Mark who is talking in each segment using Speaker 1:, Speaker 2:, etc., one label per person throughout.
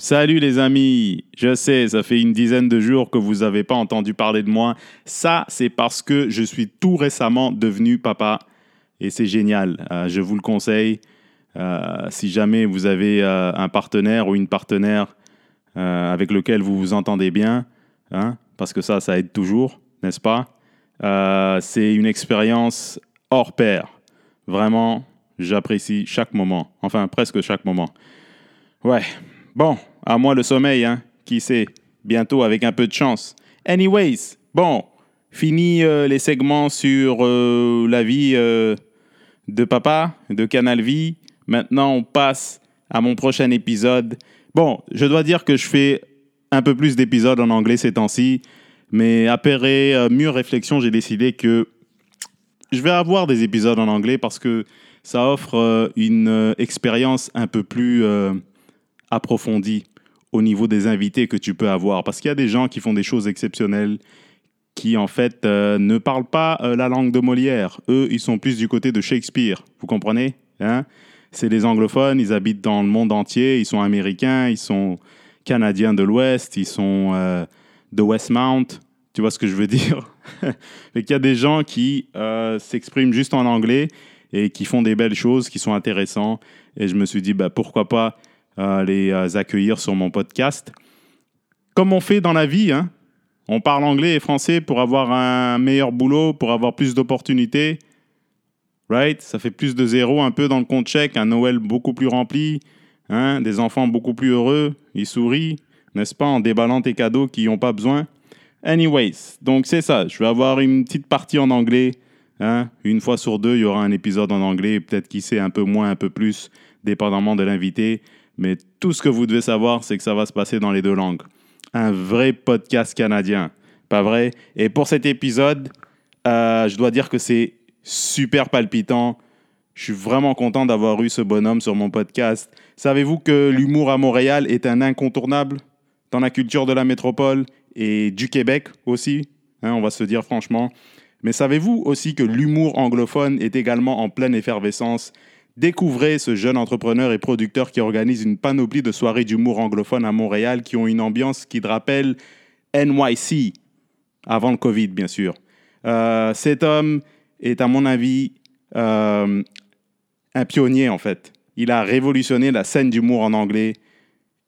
Speaker 1: Salut les amis, je sais, ça fait une dizaine de jours que vous n'avez pas entendu parler de moi. Ça, c'est parce que je suis tout récemment devenu papa et c'est génial. Euh, je vous le conseille. Euh, si jamais vous avez euh, un partenaire ou une partenaire avec lequel vous vous entendez bien, hein, parce que ça, ça aide toujours, n'est-ce pas? C'est une expérience hors pair. Vraiment, j'apprécie chaque moment, enfin presque chaque moment. Ouais, Bon, à moi le sommeil, hein. Qui sait Bientôt avec un peu de chance. Anyways, bon, fini euh, les segments sur euh, la vie euh, de papa, de Canal Vie. Maintenant, on passe à mon prochain épisode. Bon, je dois dire que je fais un peu plus d'épisodes en anglais ces temps-ci, mais après mûre réflexion, j'ai décidé que je vais avoir des épisodes en anglais parce que ça offre une expérience un peu plus approfondie au niveau des invités que tu peux avoir. Parce qu'il y a des gens qui font des choses exceptionnelles, qui en fait euh, ne parlent pas euh, la langue de Molière. Eux, ils sont plus du côté de Shakespeare. Vous comprenez hein? C'est des anglophones, ils habitent dans le monde entier, ils sont américains, ils sont canadiens de l'Ouest, ils sont euh, de Westmount. Tu vois ce que je veux dire? Il y a des gens qui s'expriment juste en anglais et qui font des belles choses, qui sont intéressants. Et je me suis dit, bah, pourquoi pas les euh, accueillir sur mon podcast. Comme on fait dans la vie, hein. on parle anglais et français pour avoir un meilleur boulot, pour avoir plus d'opportunités. Right? Ça fait plus de zéro un peu dans le compte chèque, un Noël beaucoup plus rempli, hein? des enfants beaucoup plus heureux, ils sourient, n'est-ce pas, en déballant tes cadeaux qui n'ont pas besoin. Anyways, donc c'est ça, je vais avoir une petite partie en anglais. Hein? Une fois sur deux, il y aura un épisode en anglais, peut-être qui sait un peu moins, un peu plus, dépendamment de l'invité. Mais tout ce que vous devez savoir, c'est que ça va se passer dans les deux langues. Un vrai podcast canadien, pas vrai? Et pour cet épisode, euh, je dois dire que c'est super palpitant. Je suis vraiment content d'avoir eu ce bonhomme sur mon podcast. Savez-vous que l'humour à Montréal est un incontournable dans la culture de la métropole et du Québec aussi, hein, on va se dire franchement? Mais savez-vous aussi que l'humour anglophone est également en pleine effervescence Découvrez ce jeune entrepreneur et producteur qui organise une panoplie de soirées d'humour anglophone à Montréal qui ont une ambiance qui te rappelle NYC, avant le Covid, bien sûr. Euh, cet homme est, à mon avis, euh, un pionnier, en fait. Il a révolutionné la scène d'humour en anglais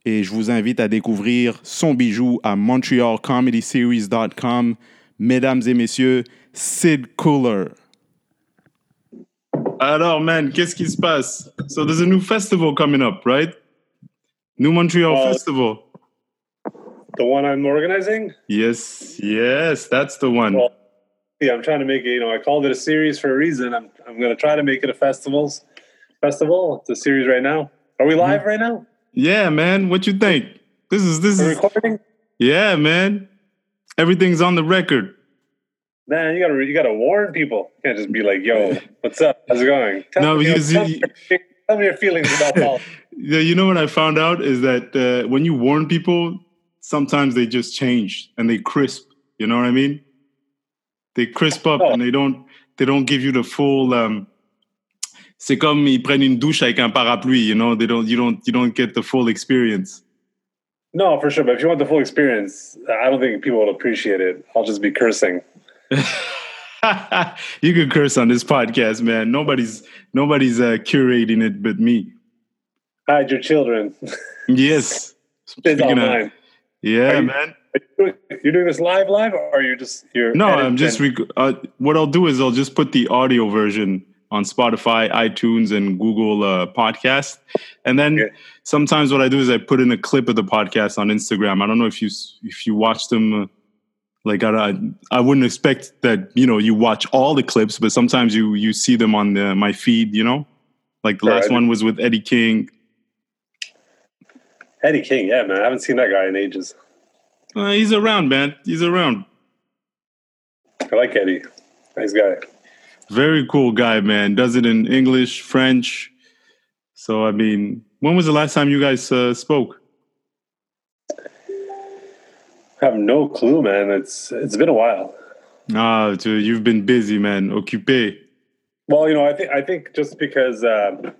Speaker 1: et je vous invite à découvrir son bijou à montrealcomedyseries.com. Mesdames et messieurs, Sid Cooler. Alors, man, qu'est-ce qui se passe? So there's a new festival coming up, right? New Montreal uh, Festival.
Speaker 2: The one I'm organizing?
Speaker 1: Yes, yes, that's the one.
Speaker 2: Well, yeah, I'm trying to make it, you know, I called it a series for a reason. I'm I'm going to try to make it a festivals festival. It's a series right now. Are we live right now?
Speaker 1: Yeah, man. What you think? This is this We're is recording? Yeah, man. Everything's on the record
Speaker 2: man, you gotta you gotta warn people. You can't just be like, "Yo, what's up? How's it going?"
Speaker 1: Tell no, me, because
Speaker 2: tell, you, me tell me your feelings about Paul.
Speaker 1: yeah, you know what I found out is that uh, when you warn people, sometimes they just change and they crisp. You know what I mean? They crisp up oh. and they don't they don't give you the full. Um, c'est comme ils prennent une douche avec un parapluie. You know, they don't you don't you don't get the full experience.
Speaker 2: No, for sure. But if you want the full experience, I don't think people will appreciate it. I'll just be cursing.
Speaker 1: you can curse on this podcast, man. Nobody's nobody's uh, curating it but me.
Speaker 2: Hide your children.
Speaker 1: yes.
Speaker 2: Speaking of,
Speaker 1: yeah, you, man.
Speaker 2: You're doing this live, live, or you're just you're.
Speaker 1: No, I'm just. Rec- uh, what I'll do is I'll just put the audio version on Spotify, iTunes, and Google uh, Podcast, and then sometimes what I do is I put in a clip of the podcast on Instagram. I don't know if you if you watch them uh, like I, I wouldn't expect that you know you watch all the clips but sometimes you you see them on the, my feed you know? Like the last one was with eddie king.
Speaker 2: Eddie king yeah man i haven't seen that guy in ages.
Speaker 1: Uh, he's around man. He's around.
Speaker 2: I like eddie. Nice guy.
Speaker 1: Very cool guy man. Does it in english french. So i mean when was the last time you guys uh, spoke
Speaker 2: I have no clue, man. It's it's been a while.
Speaker 1: Ah, so you've been busy, man. Occupé.
Speaker 2: Well, you know, I think I think just because um,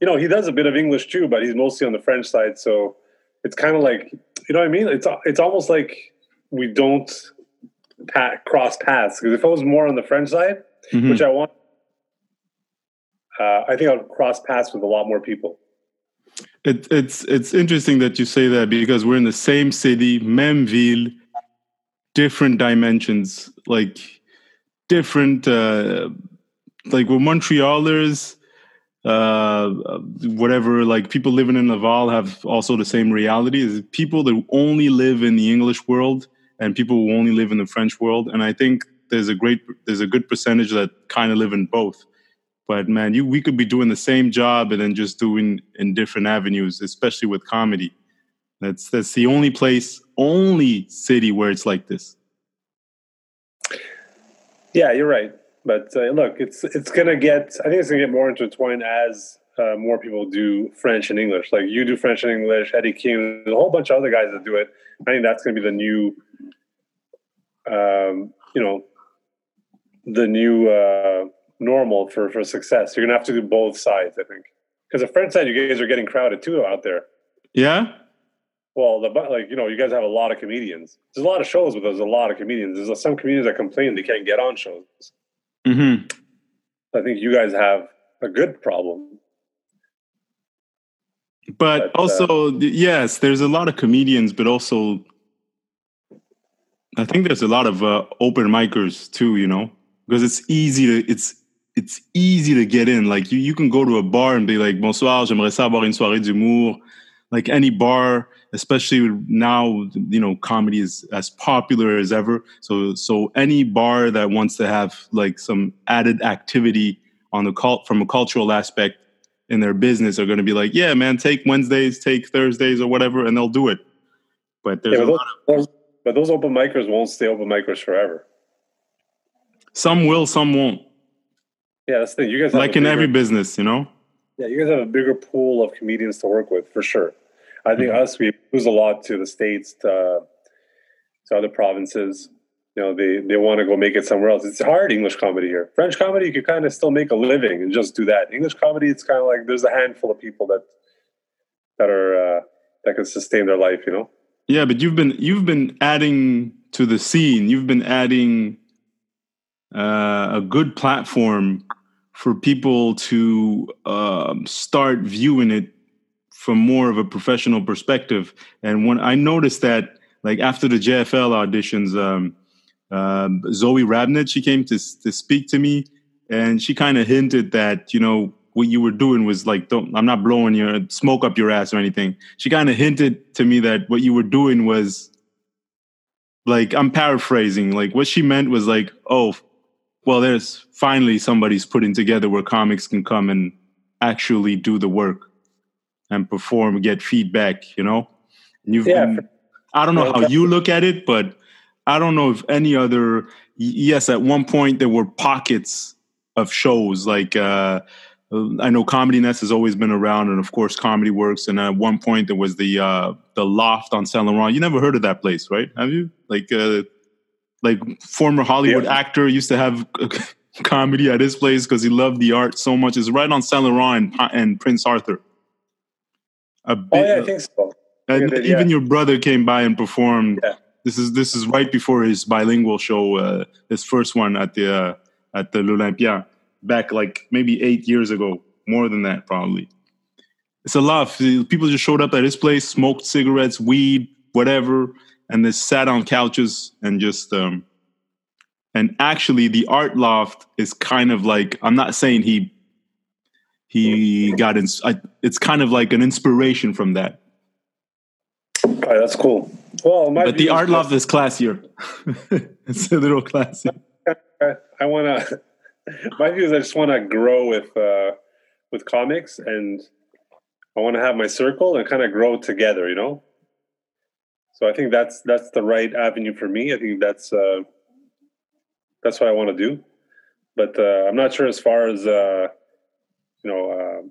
Speaker 2: you know he does a bit of English too, but he's mostly on the French side. So it's kind of like you know what I mean. It's it's almost like we don't pat, cross paths because if I was more on the French side,
Speaker 1: Mhm.
Speaker 2: which I want, uh, I think I'll cross paths with a lot more people.
Speaker 1: It, it's it's interesting that you say that because we're in the same city, même ville, different dimensions, like different, uh, like we're Montrealers, uh, whatever. Like people living in Laval have also the same reality. Is people that only live in the English world and people who only live in the French world, and I think there's a great, there's a good percentage that kind of live in both. But man, you we could be doing the same job and then just doing in different avenues, especially with comedy. That's that's the only place, only city where it's like this.
Speaker 2: Yeah, you're right. But uh, look, it's it's gonna get. I think it's gonna get more intertwined as uh, more people do French and English. Like you do French and English, Eddie King, a whole bunch of other guys that do it. I think that's gonna be the new, um, you know, the new uh, normal for for success. You're gonna have to do both sides. I think because the French side, you guys are getting crowded too out there.
Speaker 1: Yeah,
Speaker 2: Well, the but like you know, you guys have a lot of comedians. There's a lot of shows, but there's a lot of comedians. There's some comedians that complain they can't get on shows.
Speaker 1: hmm
Speaker 2: I think you guys have a good problem.
Speaker 1: but
Speaker 2: But, uh,
Speaker 1: also yes, there's a lot of comedians, but also I think there's a lot of uh, open micers too. You know, because it's easy to it's it's easy to get in. Like you, you can go to a bar and be like, "Bonsoir, j'aimerais ça avoir une soirée d'humour." Like any bar, especially now, you know, comedy is as popular as ever. So, so any bar that wants to have like some added activity on the cult from a cultural aspect in their business are going to be like, "Yeah, man, take Wednesdays, take Thursdays, or whatever," and they'll do it. But there's
Speaker 2: Yeah,
Speaker 1: a
Speaker 2: but,
Speaker 1: lot
Speaker 2: of those, but those open micers won't stay open micers forever.
Speaker 1: some will, some won't.
Speaker 2: Yeah, that's the thing. You guys
Speaker 1: Like in
Speaker 2: bigger,
Speaker 1: every business, you know.
Speaker 2: yeah, you guys have a bigger pool of comedians to work with for sure. I think
Speaker 1: Mhm.
Speaker 2: us we lose a lot to the states, to, to other provinces. You know, they they want to go make it somewhere else. It's hard English comedy here. French comedy, you can kind of still make a living and just do that. English comedy, it's kind of like there's a handful of people that that are uh, that can sustain their life. You know.
Speaker 1: Yeah, but you've been you've been adding to the scene. You've been adding uh, a good platform for people to um, start viewing it from more of a professional perspective. And when I noticed that, like after the JFL auditions, um, um, Zoe Rabnett, she came to to speak to me, and she kind of hinted that you know what you were doing was like, don't I'm not blowing your smoke up your ass or anything. She kind of hinted to me that what you were doing was like I'm paraphrasing. Like what she meant was like, oh, well, there's finally somebody's putting together where comics can come and actually do the work and perform, get feedback. You know, and you've
Speaker 2: Yeah,
Speaker 1: been, I don't know
Speaker 2: Yeah,
Speaker 1: how you look at it, but I don't know if any other. Yes, at one point there were pockets of shows like. uh I know Comedy Nest has always been around, and of course, Comedy Works. And at one point, there was the uh, the Loft on Saint Laurent. You never heard of that place, right? Have you? Like, uh, like former Hollywood
Speaker 2: Yeah.
Speaker 1: actor used to have comedy at his place because he loved the art so much. It's right on Saint Laurent and, and Prince Arthur. A
Speaker 2: Oh yeah, I think so.
Speaker 1: and
Speaker 2: Yeah,
Speaker 1: even your brother came by and performed.
Speaker 2: Yeah.
Speaker 1: This is this is right before his bilingual show, uh, his first one at the uh, at the l'Olympia, back like maybe eight years ago, more than that probably. It's a lot. Of, people just showed up at his place, smoked cigarettes, weed, whatever, and they sat on couches and just. Um, and actually, the art loft is kind of like I'm not saying he he got in. I, it's kind of like an inspiration from that.
Speaker 2: All right, that's cool. Well, my
Speaker 1: But the art loft is classier. it's a little classy.
Speaker 2: I want to. My view is I just want to grow with uh, with comics, and I want to have my circle and kind of grow together. You know. So I think that's that's the right avenue for me. I think that's uh, that's what I want to do. But uh, I'm not sure as far as uh, you know uh,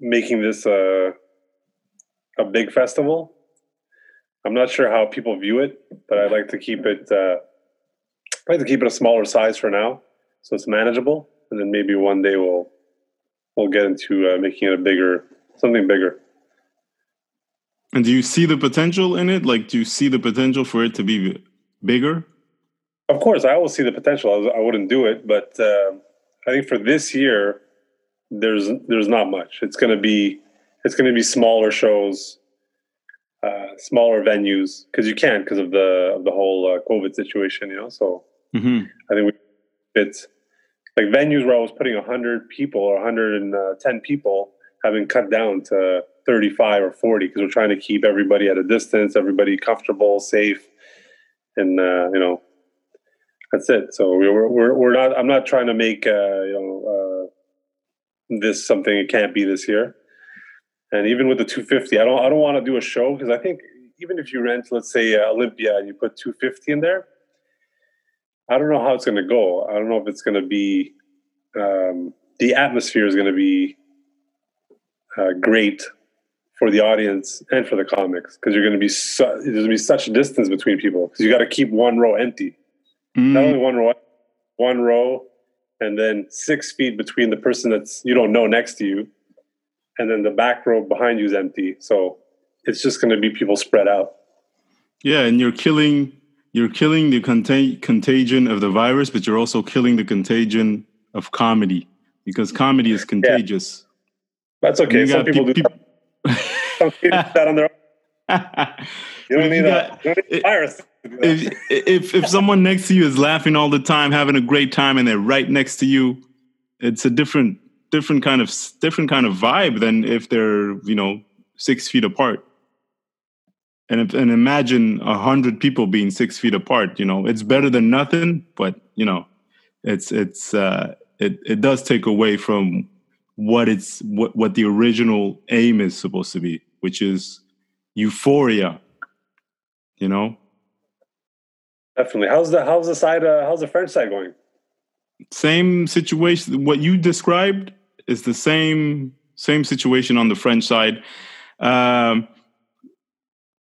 Speaker 2: making this a a big festival. I'm not sure how people view it, but I'd like to keep it. Uh, I'd like to keep it a smaller size for now, so it's manageable, and then maybe one day we'll we'll get into uh, making it a bigger, something bigger.
Speaker 1: And do you see the potential in it? Like, do you see the potential for it to be bigger?
Speaker 2: Of course, I always see the potential. I wouldn't do it, but uh, I think for this year, there's there's not much. It's going to be it's going to be smaller shows, uh, smaller venues because you can't because of the of the whole uh, COVID situation. You know, so
Speaker 1: mm-hmm.
Speaker 2: I think we, it's like venues where I was putting hundred people or 110 people have been cut down to 35 or 40 because we're trying to keep everybody at a distance, everybody comfortable, safe, and uh, you know that's it. So we're we're we're not. I'm not trying to make uh, you know uh, this something it can't be this year. And even with the 250, I don't I don't want to do a show because I think even if you rent, let's say uh, Olympia, and you put 250 in there, I don't know how it's going to go. I don't know if it's going to be um, the atmosphere is going to be uh, great for the audience and for the comics because you're going to be su- there's going to be such a distance between people because you got to keep one row empty. Mm. Not only one row, one row, and then six feet between the person that's you don't know next to you, and then the back row behind you is empty. So it's just going to be people spread out.
Speaker 1: Yeah, and you're killing you're killing the contag- contagion of the virus, but you're also killing the contagion of comedy because comedy is contagious.
Speaker 2: Yeah. That's okay. Some people pe- do that. Some do that on their own. You don't need that. You don't need virus
Speaker 1: if, if if someone next to you is laughing all the time, having a great time, and they're right next to you, it's a different different kind of different kind of vibe than if they're you know six feet apart. And if, and imagine a hundred people being six feet apart. You know, it's better than nothing, but you know, it's it's uh, it it does take away from what it's what what the original aim is supposed to be, which is euphoria. You know,
Speaker 2: Definitely. How's the how's the side uh, how's the French side going?
Speaker 1: Same situation. What you described is the same same situation on the French side. Um,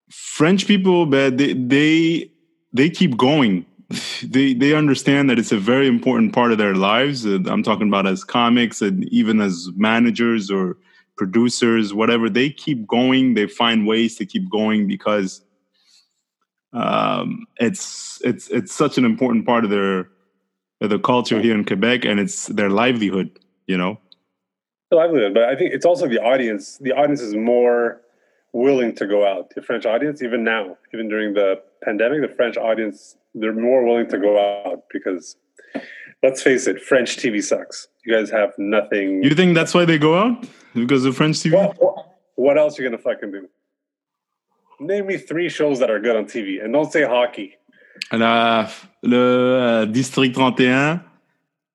Speaker 1: French people, but they they they keep going. They they understand that it's a very important part of their lives. I'm talking about as comics and even as managers or producers, whatever. They keep going. They find ways to keep going because um, it's it's it's such an important part of their of the culture here in Quebec, and it's their livelihood. You know,
Speaker 2: the livelihood. But I think it's also the audience. The audience is more willing to go out. The French audience, even now, even during the pandemic, the French audience they're more willing to go out because let's face it, French TV sucks. You guys have nothing.
Speaker 1: You think that's why they go out because of French TV?
Speaker 2: Well, what else are you gonna fucking do? Name me three shows that are good on TV, and don't say hockey.
Speaker 1: La, le uh, District 31,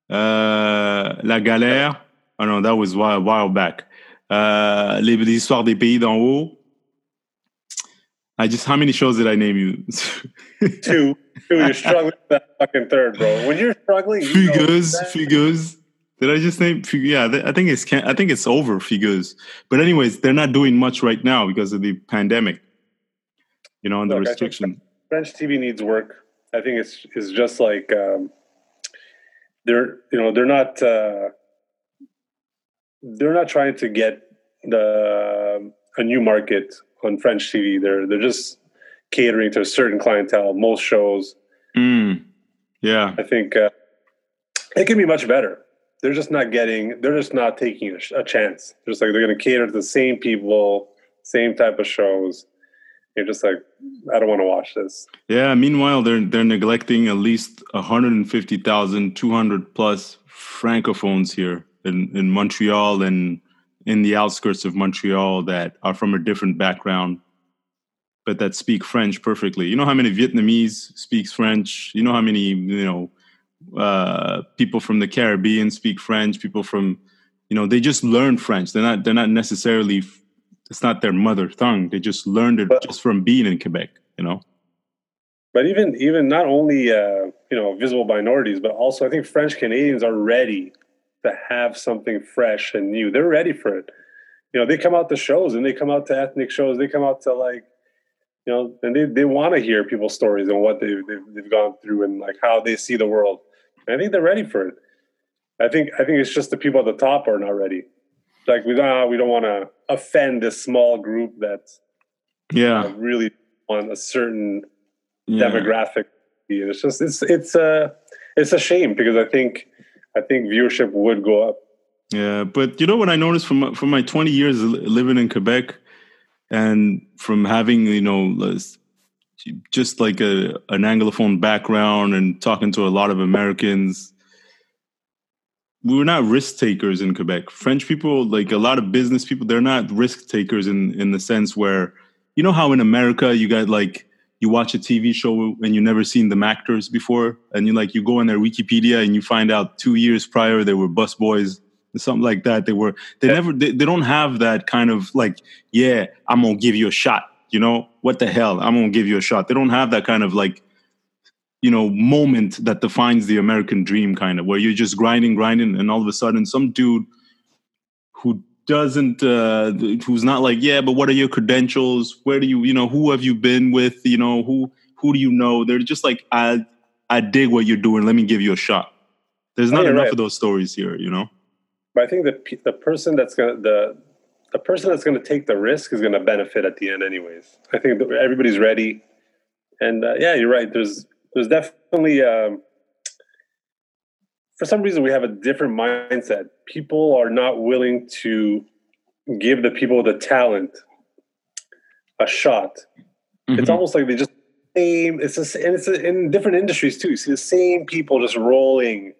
Speaker 1: uh, La Galère. Oh no, that was a while, while back. Uh, les, histoires des pays d'en haut. I just how many shows did I name you?
Speaker 2: Two. Two. You're struggling with that fucking third, bro. When you're struggling,
Speaker 1: you Fugueuse, Fugueuse. Did I just name? Yeah, I think it's I think it's over, Fugueuse. But anyways, they're not doing much right now because of the pandemic you know, and Look, the restriction.
Speaker 2: French TV needs work. I think it's it's just like um, they're you know they're not uh, they're not trying to get the a new market on French TV. They're they're just catering to a certain clientele. Most shows.
Speaker 1: Mm. Yeah,
Speaker 2: I think uh, it can be much better. They're just not getting. They're just not taking a, a chance. They're just like they're going to cater to the same people, same type of shows you're just like, I don't want to watch this.
Speaker 1: Yeah. Meanwhile, they're they're neglecting at least 150,000, 200 plus francophones here in in Montreal and in the outskirts of Montreal that are from a different background, but that speak French perfectly. You know how many Vietnamese speaks French? You know how many you know uh, people from the Caribbean speak French? People from you know they just learn French. They're not they're not necessarily it's not their mother tongue. They just learned it but, just from being in Quebec, you know.
Speaker 2: But even even not only uh, you know visible minorities, but also I think French Canadians are ready to have something fresh and new. They're ready for it. You know, they come out to shows and they come out to ethnic shows. They come out to like, you know, and they, they want to hear people's stories and what they've, they've, they've gone through and like how they see the world. I think they're ready for it. I think I think it's just the people at the top are not ready like we don't we don't want to offend this small group that's
Speaker 1: Yeah.
Speaker 2: uh, really on a certain
Speaker 1: yeah.
Speaker 2: demographic. It's just it's it's uh it's a shame because I think I think viewership would go up.
Speaker 1: Yeah, but you know what I noticed from from my 20 years living in Quebec and from having, you know, just like a an anglophone background and talking to a lot of Americans we were not risk takers in Quebec. French people, like a lot of business people, they're not risk takers in in the sense where you know how in America you got like you watch a TV show and you never seen them actors before, and you like you go on their Wikipedia and you find out two years prior they were bus boys, something like that. They were they never they, they don't have that kind of like yeah I'm gonna give you a shot. You know what the hell I'm gonna give you a shot. They don't have that kind of like you know moment that defines the American dream, kind of where you're just grinding, grinding, and all of a sudden some dude who doesn't uh who's not like yeah but what are your credentials? Where do you you know who have you been with? You know who who do you know? They're just like i i dig what you're doing let me give you a shot. There's not
Speaker 2: Oh,
Speaker 1: enough
Speaker 2: right.
Speaker 1: of those stories here you know?
Speaker 2: But I think the the person that's gonna the the person that's gonna take the risk is gonna benefit at the end, anyways. I think that everybody's ready, and uh, yeah, you're right. There's there's definitely um, for some reason we have a different mindset. People are not willing to give the people with the talent a shot. It's
Speaker 1: Mhm.
Speaker 2: almost like they just same. It's just, and it's in different industries too. You see the same people just rolling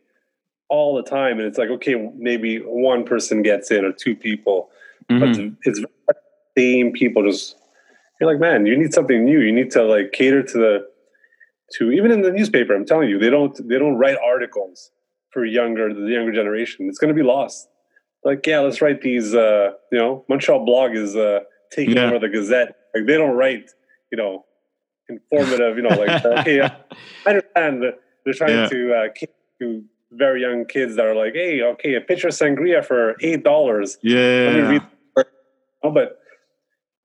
Speaker 2: all the time, and it's like okay, maybe one person gets in or two people,
Speaker 1: Mhm.
Speaker 2: but it's the same people. Just you're like, man, you need something new. You need to like cater to the to even in the newspaper. I'm telling you, they don't they don't write articles for younger the younger generation. It's going to be lost. Like, yeah, let's write these. Uh, you know, Montreal blog is uh, taking
Speaker 1: Yeah.
Speaker 2: over the Gazette. Like they don't write, you know, informative. You know, like okay, I understand that they're trying
Speaker 1: Yeah.
Speaker 2: to uh, cater to very young kids that are like, hey, okay, a pitcher of sangria for eight dollars. Let me
Speaker 1: yeah
Speaker 2: Oh, but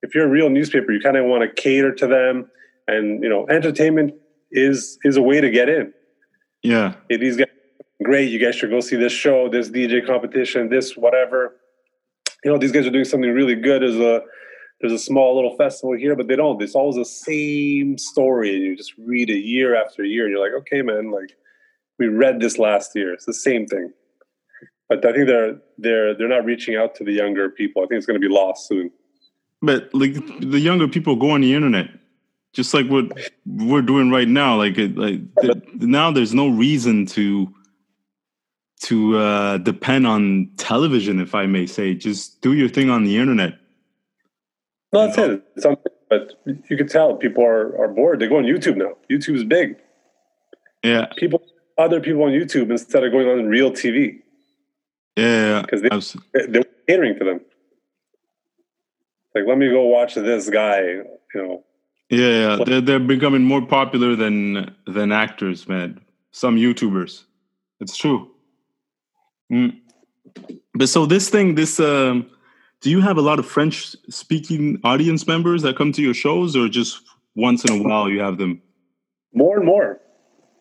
Speaker 2: if you're a real newspaper, you kind of want to cater to them, and you know, entertainment is is a way to get in.
Speaker 1: yeah
Speaker 2: Hey, these guys, great. You guys should go see this show, this DJ competition, this whatever. You know, these guys are doing something really good. There's a there's a small little festival here, but they don't. It's always the same story, and you just read it year after year, and you're like, okay, man, like we read this last year. It's the same thing. But I think they're they're they're not reaching out to the younger people. I think it's going to be lost soon.
Speaker 1: but like the younger people go on the internet just like what we're doing right now like like th- now there's no reason to to uh depend on television if i may say just do your thing on the internet
Speaker 2: No, that's it. It's on, but you can tell people are, are bored. They go on YouTube now. YouTube's big.
Speaker 1: yeah
Speaker 2: People, other people on YouTube instead of going on real TV
Speaker 1: yeah
Speaker 2: because they,
Speaker 1: abs-
Speaker 2: they're catering to them. Like, let me go watch this guy. You know,
Speaker 1: yeah, yeah. They're, they're becoming more popular than than actors man some youtubers it's true Mm. but so this thing this um do you have a lot of french speaking audience members that come to your shows or just once in a while you have them
Speaker 2: more and more,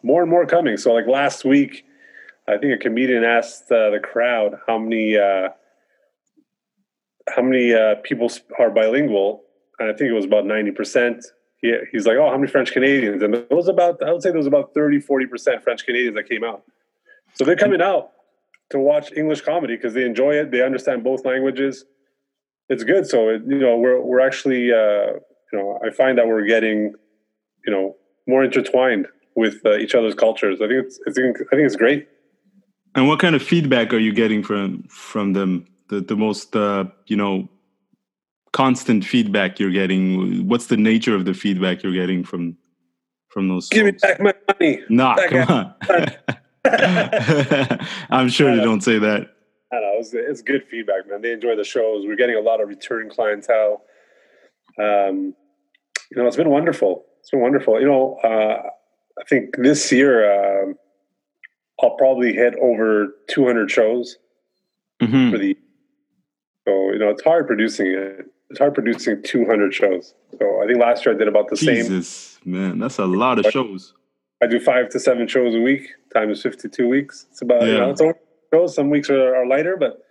Speaker 2: more and more coming. So, like last week, I think a comedian asked uh, the crowd how many uh, how many uh, people are bilingual, and I think it was about ninety percent. He, he's like, "Oh, how many French Canadians?" And it was about I would say there was about 30 40 percent French Canadians that came out. So they're coming out to watch English comedy because they enjoy it. They understand both languages. It's good. So it, you know, we're we're actually uh, you know I find that we're getting you know more intertwined with uh, each other's cultures. I think it's I think I think it's great.
Speaker 1: And what kind of feedback are you getting from from them the, the most uh, you know constant feedback you're getting what's the nature of the feedback you're getting from from those
Speaker 2: Give me back my money.
Speaker 1: nah
Speaker 2: back
Speaker 1: come on i'm sure they don't say that
Speaker 2: I know. It's, it's good feedback, man. They enjoy the shows. We're getting a lot of return clientele. Um, you know, it's been wonderful. It's been wonderful. You know, uh, I think this year um, I'll probably hit over 200 shows
Speaker 1: Mhm.
Speaker 2: for the. So you know, it's hard producing it. It's hard producing 200 shows. So I think last year I did about the same.
Speaker 1: jesus man that's a lot of shows
Speaker 2: I do five to seven shows a week times 52 weeks. It's about, you
Speaker 1: Yeah.
Speaker 2: know, it's over shows. Some weeks are, are lighter, but,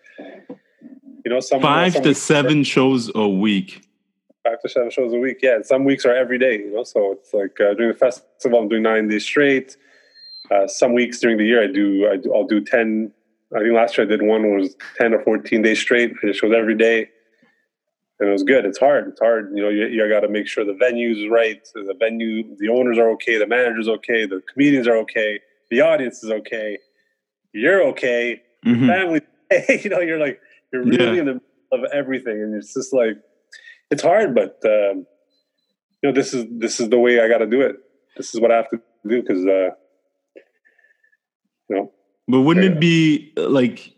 Speaker 2: you know, some
Speaker 1: five
Speaker 2: some
Speaker 1: to seven shows a week
Speaker 2: five to seven shows a week. Yeah, some weeks are every day. You know, so it's like uh, during the festival, I'm doing nine days straight. Uh, some weeks during the year, I do, I do I'll do ten. I think last year I did one was ten or fourteen days straight. I did shows every day, and it was good. It's hard. It's hard. You know, you, you got to make sure the venue's is right, the venue, the owners are okay, the manager's okay, the comedians are okay, the audience is okay, you're okay,
Speaker 1: Mhm.
Speaker 2: family. you know, you're like you're really
Speaker 1: Yeah.
Speaker 2: in the middle of everything, and it's just like it's hard, but um, you know, this is this is the way I got to do it. This is what I have to do because uh,
Speaker 1: But wouldn't
Speaker 2: Yeah.
Speaker 1: it be uh, like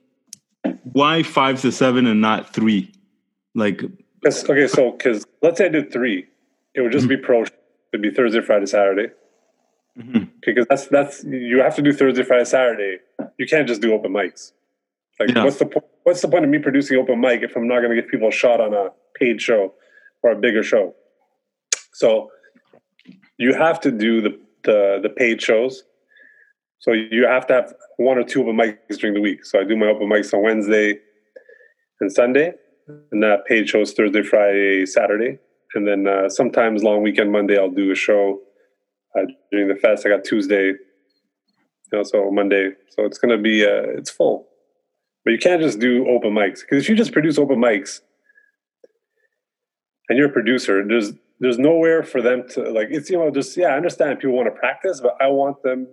Speaker 1: why five to seven and not three? Like
Speaker 2: okay, so because let's say I did three, it would just be pro. It'd be Thursday, Friday, Saturday.
Speaker 1: Mhm.
Speaker 2: because that's that's you have to do Thursday, Friday, Saturday. You can't just do open mics. Like,
Speaker 1: Yeah.
Speaker 2: what's the po- what's the point of me producing open mic if I'm not going to get people shot on a paid show or a bigger show? So you have to do the the, the paid shows. So you have to have one or two open mics during the week. So I do my open mics on Wednesday and Sunday, and that paid shows Thursday, Friday, Saturday, and then uh, sometimes long weekend Monday I'll do a show uh, during the fest. I got Tuesday, you know, so Monday. So it's gonna be uh, it's full, but you can't just do open mics because if you just produce open mics and you're a producer, there's there's nowhere for them to like. It's you know just yeah, I understand people want to practice, but I want them.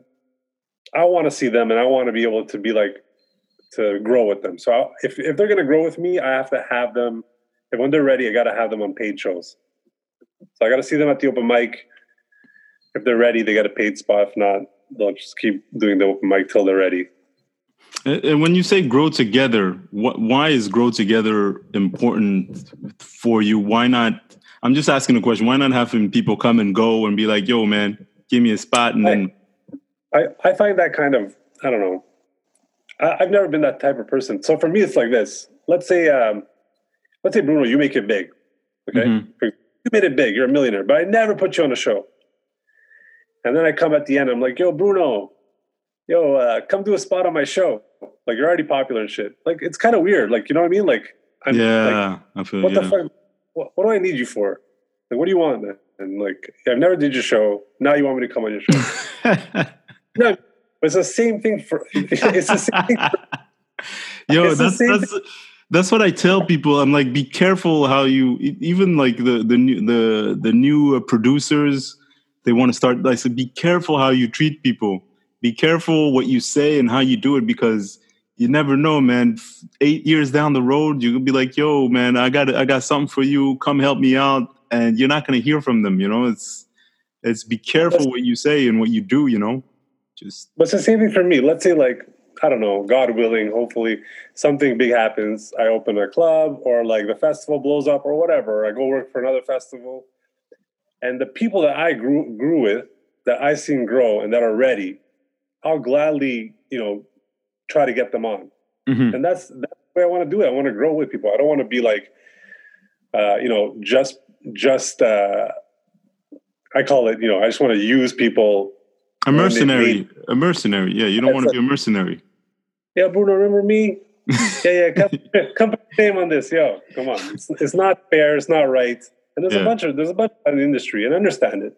Speaker 2: I want to see them, and I want to be able to be like to grow with them. So I, if if they're gonna grow with me, I have to have them. And when they're ready, I got to have them on paid shows. So I got to see them at the open mic if they're ready, they get a paid spot. If not, they'll just keep doing the open mic till they're ready.
Speaker 1: And and when you say grow together, what, why is grow together important for you? Why not? I'm just asking a question. Why not having people come and go and be like, "Yo, man, give me a spot," and then
Speaker 2: I, I find that kind of I don't know. I, I've never been that type of person. So for me, it's like this. Let's say, um, let's say Bruno, you make it big. Okay,
Speaker 1: Mhm.
Speaker 2: you made it big. You're a millionaire, but I never put you on a show. And then I come at the end. I'm like, yo, Bruno, yo, uh, come do a spot on my show. Like you're already popular and shit. Like it's kind of weird. Like you know what I mean? Like I'm like,
Speaker 1: yeah, I feel
Speaker 2: what
Speaker 1: yeah.
Speaker 2: the fuck? What, what do I need you for? Like, what do you want? Man? And like, I've never did your show. Now you want me to come on your show? no, it's the same thing for. It's the same thing. For,
Speaker 1: Yo,
Speaker 2: It's the
Speaker 1: that's
Speaker 2: same
Speaker 1: that's that's what I tell people. I'm like, be careful how you even like the the new the the new uh, producers. They want to start. I said, be careful how you treat people. Be careful what you say and how you do it because you never know, man. Eight years down the road, you could be like, "Yo, man, I got I got something for you. Come help me out," and you're not going to hear from them. You know, it's it's be careful what you say and what you do. You know, just
Speaker 2: but it's the same thing for me. Let's say, like, I don't know, God willing, hopefully something big happens. I open a club, or like the festival blows up, or whatever. I go work for another festival, and the people that I grew grew with, that I seen grow and that are ready, I'll gladly, you know, try to get them on.
Speaker 1: Mhm.
Speaker 2: and that's that's the way I want to do it. I want to grow with people. I don't want to be like, uh, you know, just just. Uh, I call it, you know, I just want to use people.
Speaker 1: A mercenary. A mercenary. Yeah, you don't want to be a mercenary.
Speaker 2: Yeah, Bruno, remember me? yeah, yeah, come, come name on this. Yo, come on. It's, it's not fair. It's not right. And there's
Speaker 1: Yeah.
Speaker 2: a bunch of there's a bunch in the industry, and I understand it,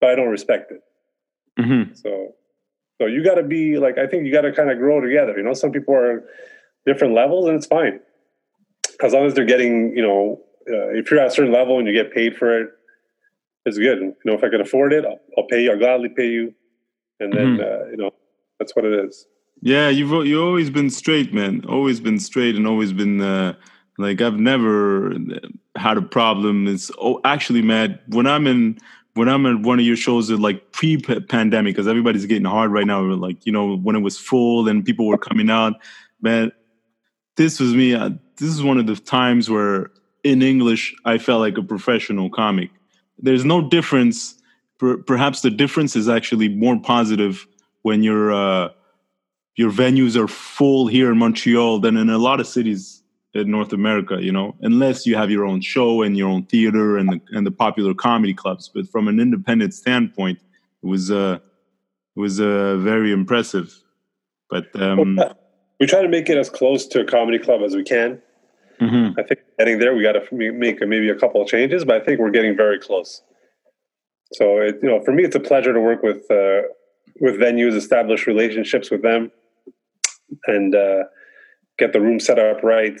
Speaker 2: but I don't respect it.
Speaker 1: Mhm.
Speaker 2: So, so you got to be like, I think you got to kind of grow together. You know, some people are different levels, and it's fine as long as they're getting. You know, uh, if you're at a certain level and you get paid for it, it's good. You know, if I can afford it, I'll, I'll pay you. I'll gladly pay you, and then uh, you know, that's what it is.
Speaker 1: Yeah, you've you always been straight, man. Always been straight, and always been uh, like I've never had a problem. It's oh, actually, man. When I'm in when I'm at one of your shows, at like pre-pandemic, because everybody's getting hard right now. Like you know, when it was full and people were coming out, man. This was me. Uh, this is one of the times where in English I felt like a professional comic. There's no difference. Per, perhaps the difference is actually more positive when you're. Uh, your venues are full here in Montreal than in a lot of cities in North America, you know, unless you have your own show and your own theater and the, and the popular comedy clubs. But from an independent standpoint, it was uh, it was uh, very impressive. But um,
Speaker 2: we try to make it as close to a comedy club as we can.
Speaker 1: Mm-hmm.
Speaker 2: I think getting there, we got to make maybe a couple of changes, but I think we're getting very close. So, it, you know, for me, it's a pleasure to work with uh, with venues, establish relationships with them, and uh, get the room set up right,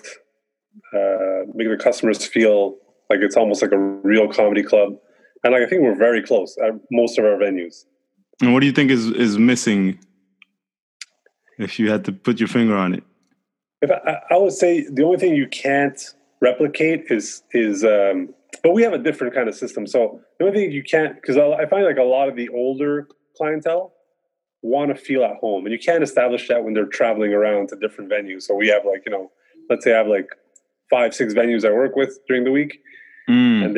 Speaker 2: uh, make the customers feel like it's almost like a real comedy club. And like I think we're very close at most of our venues.
Speaker 1: And what do you think is is missing? If you had to put your finger on it,
Speaker 2: if I, I would say the only thing you can't replicate is is um, but we have a different kind of system. So the only thing you can't because I find like a lot of the older clientele want to feel at home, and you can't establish that when they're traveling around to different venues. So we have like you know, let's say I have like five six venues I work with during the week,
Speaker 1: mm.
Speaker 2: and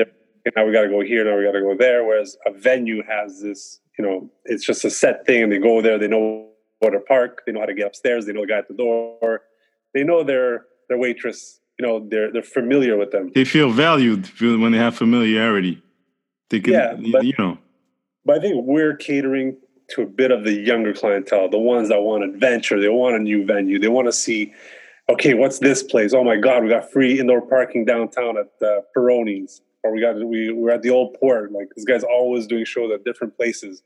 Speaker 2: now we got to go here, now we got to go there. Whereas a venue has this, you know, it's just a set thing, and they go there, they know where to park, they know how to get upstairs, they know the guy at the door, they know their their waitress, you know, they're they're familiar with them.
Speaker 1: They feel valued when they have familiarity. They can,
Speaker 2: yeah, but,
Speaker 1: you know.
Speaker 2: But I think we're catering to a bit of the younger clientele, the ones that want adventure, they want a new venue, they want to see okay, what's this place? Oh my God, we got free indoor parking downtown at uh, Peroni's or we got we we're at the old port. Like this guy's always doing shows at different places,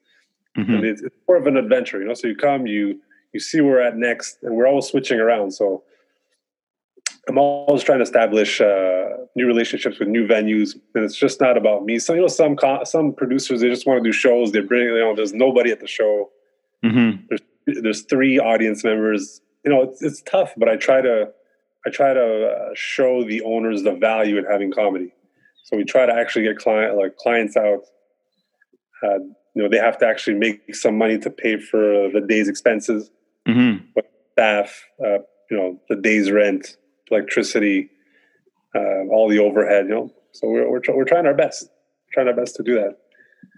Speaker 1: mm-hmm.
Speaker 2: it's, it's, more of an adventure, you know. So you come, you you see where we're at next, and we're always switching around. So I'm always trying to establish uh, new relationships with new venues, and it's just not about me. So you know, some some producers they just want to do shows. They're bring you know, there's nobody at the show.
Speaker 1: Mm-hmm.
Speaker 2: There's there's three audience members. You know, it's it's tough, but I try to I try to uh, show the owners the value in having comedy. So we try to actually get client like clients out. Uh, you know, they have to actually make some money to pay for the day's expenses,
Speaker 1: mm-hmm.
Speaker 2: staff, uh, you know, the day's rent, electricity, uh, all the overhead. You know, so we're we're, we're trying our best, trying our best to do that.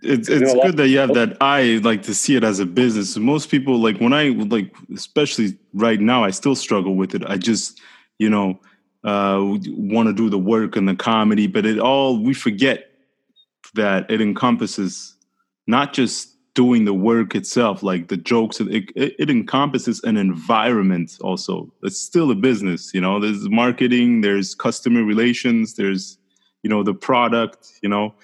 Speaker 1: It's it's you know, good that you have that eye, like to see it as a business. Most people, like when I like, especially right now, I still struggle with it. I just, you know, uh, want to do the work and the comedy, but it all we forget that it encompasses not just doing the work itself, like the jokes. It, it, it encompasses an environment also. It's still a business, you know. There's marketing, there's customer relations, there's you know the product, you know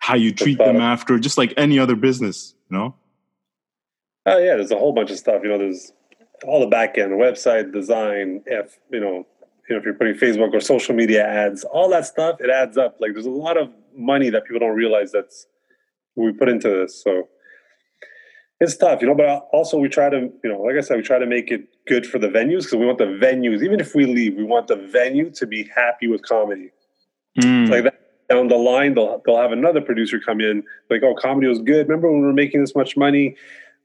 Speaker 1: how you treat them after, just like any other business, you know.
Speaker 2: Oh yeah, there's a whole bunch of stuff. You know, there's all the back end, website design, if you know you know, if you're putting Facebook or social media ads, all that stuff, it adds up. Like there's a lot of money that people don't realize that's we put into this. So it's tough, you know, but also we try to, you know, like I said, we try to make it good for the venues because we want the venues, even if we leave, we want the venue to be happy with comedy.
Speaker 1: Mm.
Speaker 2: Like that down the line, they'll, they'll have another producer come in like, oh, comedy was good. Remember when we were making this much money?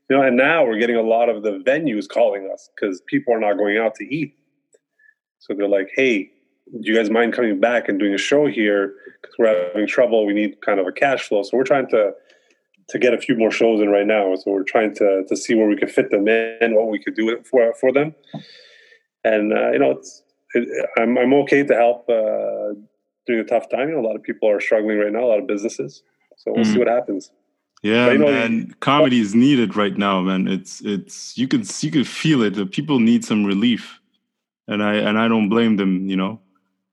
Speaker 2: You know, and now we're getting a lot of the venues calling us because people are not going out to eat so they're like, hey, do you guys mind coming back and doing a show here? Because we're having trouble. We need kind of a cash flow. So we're trying to to get a few more shows in right now. So we're trying to to see where we could fit them in, what we could do for for them. And uh, you know, it's it, I'm I'm okay to help uh, during a tough time. You know, a lot of people are struggling right now. A lot of businesses. So we'll mm. see what happens.
Speaker 1: Yeah, but, you know, man. Comedy is needed right now, man. It's it's you can you can feel it. The people need some relief and I and I don't blame them. You know,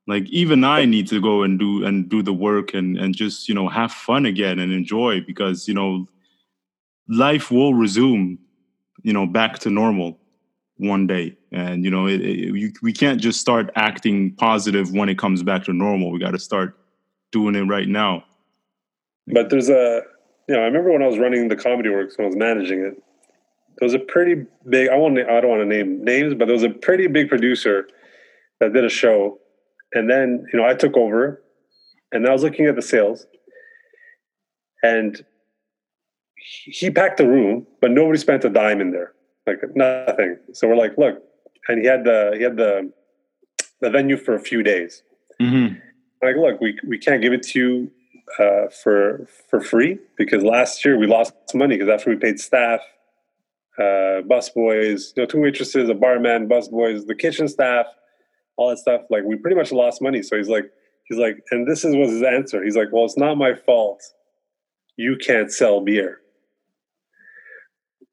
Speaker 1: like even I need to go and do and do the work and and just you know have fun again and enjoy because you know life will resume, you know, back to normal one day and you know it, it, you, we can't just start acting positive when it comes back to normal we got to start doing it right now
Speaker 2: but there's a you know i remember when i was running the comedy works when i was managing it there was a pretty big. I want. I don't want to name names, but there was a pretty big producer that did a show, and then you know I took over, and I was looking at the sales, and he packed the room, but nobody spent a dime in there, like nothing. So we're like, look, and he had the he had the the venue for a few days.
Speaker 1: Mm-hmm.
Speaker 2: Like, look, we we can't give it to you uh, for for free because last year we lost money because after we paid staff uh, bus boys, you know, two waitresses, a barman, bus boys, the kitchen staff, all that stuff. Like we pretty much lost money. So he's like, he's like, and this is was his answer. He's like, well, it's not my fault. You can't sell beer.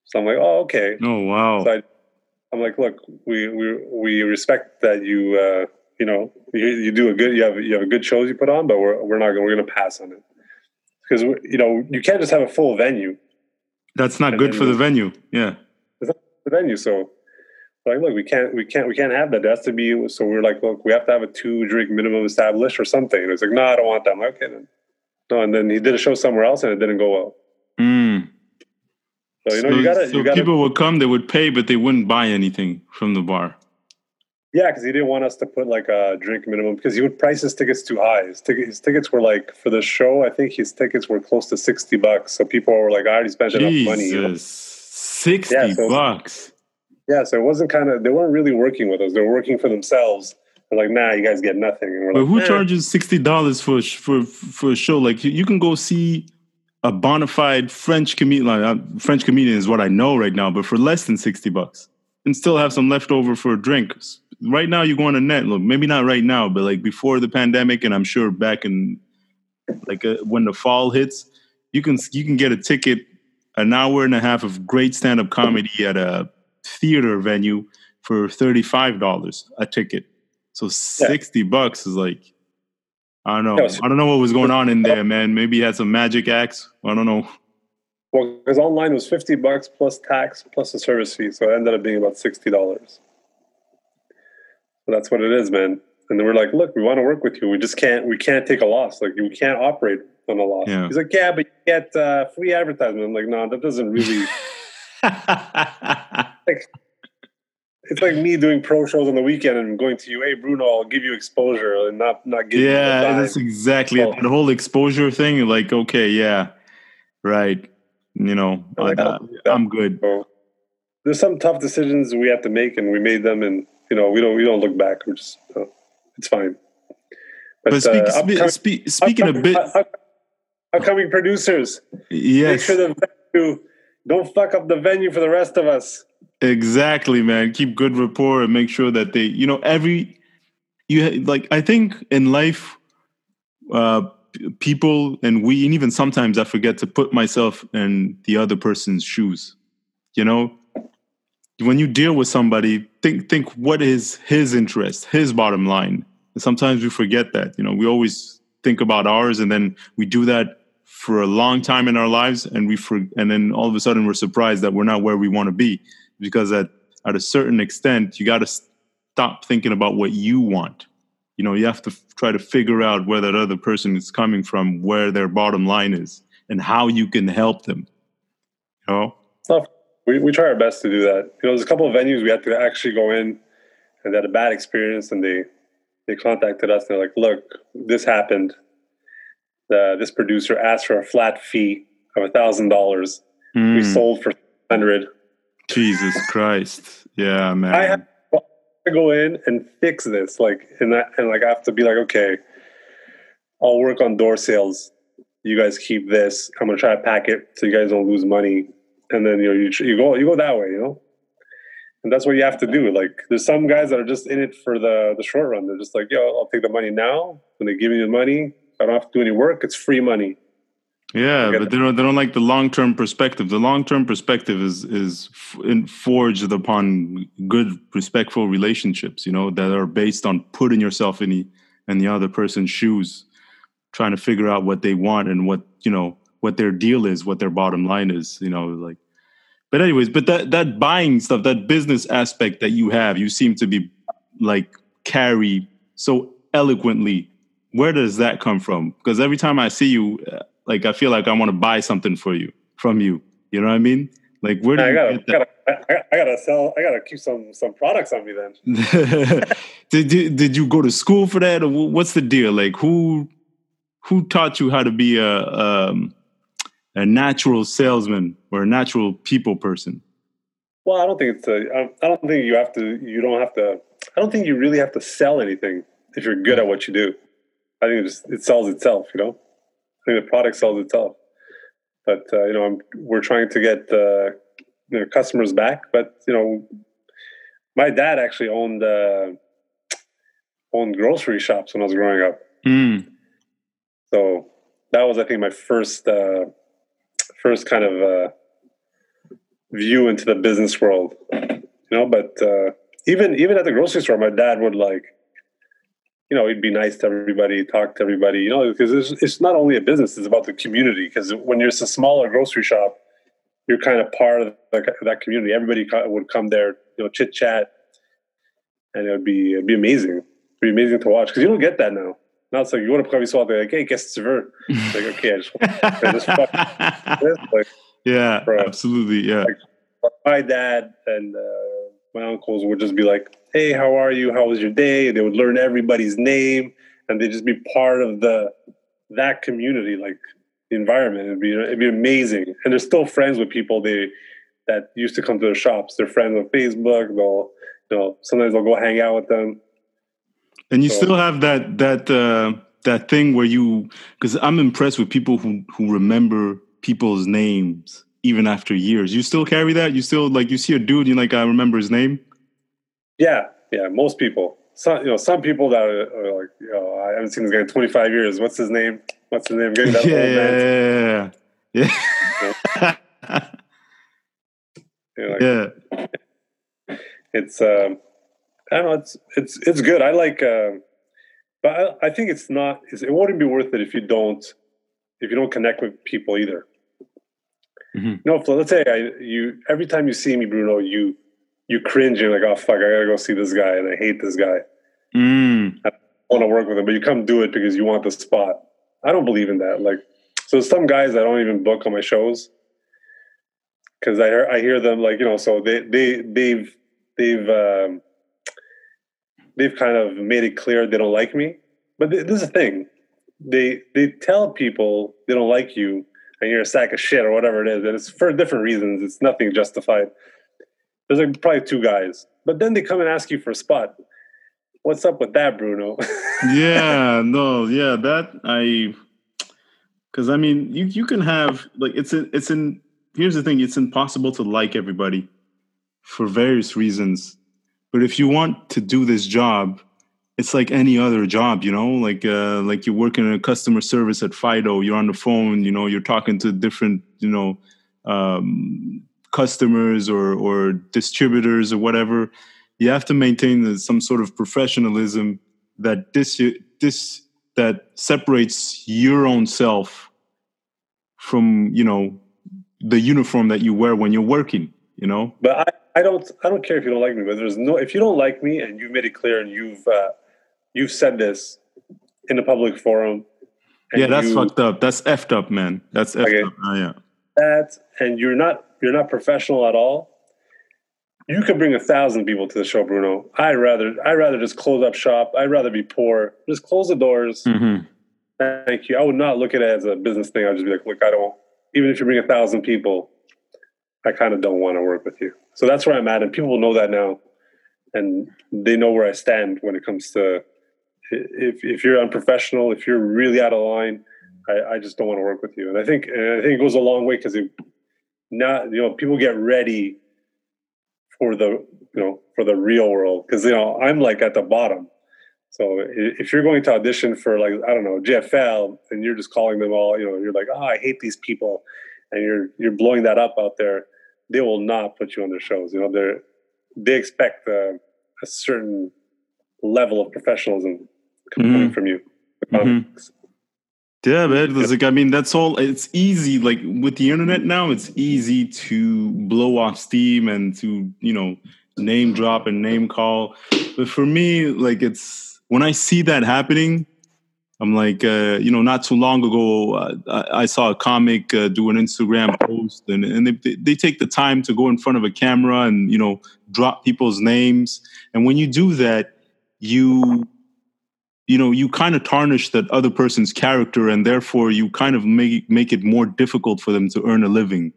Speaker 2: So I'm like, oh, okay.
Speaker 1: Oh, wow.
Speaker 2: So I, am like, look, we we we respect that you uh, you know, you, you do a good, you have you have a good shows you put on, but we're we're not we're going to pass on it because you know you can't just have a full venue.
Speaker 1: That's not good for the venue. Yeah,
Speaker 2: the venue. So like, look, we can't, we can't, we can't have that. There has to be. So we're like, look, we have to have a two drink minimum established or something. And it's like, no, I don't want that. I'm like, okay, then. No, and then he did a show somewhere else, and it didn't go well.
Speaker 1: Mm.
Speaker 2: So you know, so, you gotta.
Speaker 1: So
Speaker 2: you gotta,
Speaker 1: people would come, they would pay, but they wouldn't buy anything from the bar.
Speaker 2: Yeah, because he didn't want us to put like a drink minimum because he would price his tickets too high. His, tic- his tickets were like for the show. I think his tickets were close to sixty bucks. So people were like, "I already spent
Speaker 1: Jesus.
Speaker 2: enough money." You know?
Speaker 1: Sixty yeah, so,
Speaker 2: bucks. Yeah, so it wasn't kind of they weren't really working with us. They were working for themselves. They're like, "Nah, you guys get nothing." And we're
Speaker 1: but
Speaker 2: like,
Speaker 1: who eh. charges sixty dollars for for for a show? Like you can go see a bona fide French comedian. Like, uh, French comedian is what I know right now, but for less than sixty bucks, and still have some left over for a drink right now you go on a net look maybe not right now but like before the pandemic and i'm sure back in like uh, when the fall hits you can you can get a ticket an hour and a half of great stand-up comedy at a theater venue for $35 a ticket so 60 yeah. bucks is like i don't know i don't know what was going on in there man maybe he had some magic acts i don't know
Speaker 2: well because online was 50 bucks plus tax plus the service fee so it ended up being about $60 that's what it is, man. And then we're like, look, we want to work with you. We just can't. We can't take a loss. Like we can't operate on a loss. Yeah. He's like, yeah, but you get uh, free advertisement. I'm like, no, that doesn't really. like, it's like me doing pro shows on the weekend and going to you, hey Bruno, I'll give you exposure and not not give
Speaker 1: yeah, that's exactly The whole exposure thing. Like, okay, yeah, right. You know, like, I, am good.
Speaker 2: So, there's some tough decisions we have to make, and we made them, and you know, we don't we don't look back. We're just uh, it's fine.
Speaker 1: But, but speak, uh, upcoming, spe- speaking a bit,
Speaker 2: upcoming producers,
Speaker 1: yes,
Speaker 2: make sure the venue don't fuck up the venue for the rest of us.
Speaker 1: Exactly, man. Keep good rapport and make sure that they, you know, every you like. I think in life, uh, people and we, and even sometimes I forget to put myself in the other person's shoes. You know, when you deal with somebody, think think what is his interest, his bottom line. And sometimes we forget that. You know, we always think about ours, and then we do that for a long time in our lives, and we for, and then all of a sudden we're surprised that we're not where we want to be because at at a certain extent, you got to stop thinking about what you want. You know, you have to f- try to figure out where that other person is coming from, where their bottom line is, and how you can help them. You know
Speaker 2: we, we try our best to do that. You know, there's a couple of venues we had to actually go in and they had a bad experience and they they contacted us and they're like, look, this happened. The, this producer asked for a flat fee of a thousand dollars. We hmm. sold for hundred.
Speaker 1: Jesus Christ. Yeah, man.
Speaker 2: I have to go in and fix this. Like and that and like I have to be like, okay, I'll work on door sales. You guys keep this. I'm gonna try to pack it so you guys don't lose money and then you know you, you go you go that way you know and that's what you have to do like there's some guys that are just in it for the the short run they're just like yo i'll take the money now when they give me the money i don't have to do any work it's free money
Speaker 1: yeah but they don't they don't like the long-term perspective the long-term perspective is is forged upon good respectful relationships you know that are based on putting yourself in the in the other person's shoes trying to figure out what they want and what you know what their deal is, what their bottom line is, you know, like but anyways, but that that buying stuff, that business aspect that you have, you seem to be like carry so eloquently. Where does that come from? Because every time I see you, uh, like I feel like I want to buy something for you from you. You know what I mean? Like where do I
Speaker 2: gotta, gotta I, I, gotta sell. I gotta keep some some products on me
Speaker 1: then. did, did did you go to school for that, or what's the deal? Like who who taught you how to be a um, a natural salesman or a natural people person?
Speaker 2: Well, I don't think it's a. I don't think you have to. You don't have to. I don't think you really have to sell anything if you're good at what you do. I think it just it sells itself. You know, I think the product sells itself. But uh, you know, I'm, we're trying to get uh, you know, customers back. But you know, my dad actually owned uh, owned grocery shops when I was growing up.
Speaker 1: Mm.
Speaker 2: So that was, I think, my first uh, first kind of uh, view into the business world, you know. But uh, even even at the grocery store, my dad would like you know, he'd be nice to everybody, talk to everybody, you know, because it's, it's not only a business, it's about the community. Because when you're a smaller grocery shop, you're kind of part of the, that community. Everybody would come there, you know, chit chat, and it would be it'd be amazing. It'd be amazing to watch because you don't get that now. Now it's like you want to probably saw the like, hey, guess it's Like, okay, I just, I just fuck
Speaker 1: this. Like, yeah, bro. absolutely, yeah.
Speaker 2: Like, my dad and uh, my uncles would just be like, "Hey, how are you? How was your day?" And they would learn everybody's name, and they'd just be part of the that community, like the environment. It'd be it'd be amazing. And they're still friends with people they that used to come to their shops. They're friends on Facebook. They'll you know sometimes they'll go hang out with them.
Speaker 1: And you so, still have that that uh, that thing where you because I'm impressed with people who who remember people's names even after years. You still carry that? You still like you see a dude, you like I remember his name.
Speaker 2: Yeah, yeah. Most people. Some you know some people that are, are like you know I haven't seen this guy in 25 years. What's his name? What's his name? Getting that
Speaker 1: yeah, yeah, yeah. yeah. like,
Speaker 2: yeah. It's um, I don't know. It's it's it's good. I like, uh, but I, I think it's not. It's, it wouldn't be worth it if you don't if you don't connect with people either. Mm-hmm. No, let's say I, you every time you see me, Bruno, you you cringe. You're like, oh fuck, I gotta go see this guy, and I hate this guy.
Speaker 1: Mm.
Speaker 2: I want to work with him, but you come do it because you want the spot. I don't believe in that. Like, so some guys I don't even book on my shows because I hear I hear them like you know, so they they they've they've um, they've kind of made it clear they don't like me. But this is the thing: they they tell people they don't like you and you're a sack of shit or whatever it is, and it's for different reasons. It's nothing justified. There's like probably two guys, but then they come and ask you for a spot. What's up with that, Bruno?
Speaker 1: yeah, no, yeah, that I, because I mean, you you can have like it's a, it's in. Here's the thing: it's impossible to like everybody for various reasons. But if you want to do this job, it's like any other job, you know, like uh, like you're working in a customer service at Fido. You're on the phone, you know, you're talking to different, you know, um, customers or or distributors or whatever. You have to maintain some sort of professionalism that this this that separates your own self from you know the uniform that you wear when you're working. You know,
Speaker 2: but I, I don't I don't care if you don't like me, but there's no if you don't like me and you've made it clear and you've uh, you've said this in a public forum.
Speaker 1: Yeah, that's you, fucked up. That's effed up, man. That's effed okay. up. Oh, yeah.
Speaker 2: That and you're not you're not professional at all. You could bring a thousand people to the show, Bruno. I'd rather I'd rather just close up shop. I'd rather be poor. Just close the doors.
Speaker 1: Mm-hmm.
Speaker 2: Thank you. I would not look at it as a business thing. I'd just be like, look, I don't. Even if you bring a thousand people, I kind of don't want to work with you. So that's where I'm at, and people know that now, and they know where I stand when it comes to if if you're unprofessional, if you're really out of line, I, I just don't want to work with you. And I think and I think it goes a long way because not you know people get ready for the you know for the real world because you know I'm like at the bottom. So if you're going to audition for like I don't know JFL and you're just calling them all, you know, you're like, oh, I hate these people, and you're you're blowing that up out there, they will not put you on their shows. You know, they they expect a, a certain level of professionalism coming mm-hmm. from you. Mm-hmm.
Speaker 1: Yeah, man. It's Like, I mean, that's all. It's easy. Like with the internet now, it's easy to blow off steam and to you know name drop and name call. But for me, like it's when I see that happening, I'm like, uh, you know, not too long ago, uh, I, I, saw a comic uh, do an Instagram post, and and they they take the time to go in front of a camera and you know drop people's names. And when you do that, you you know you kind of tarnish that other person's character and therefore you kind of make make it more difficult for them to earn a living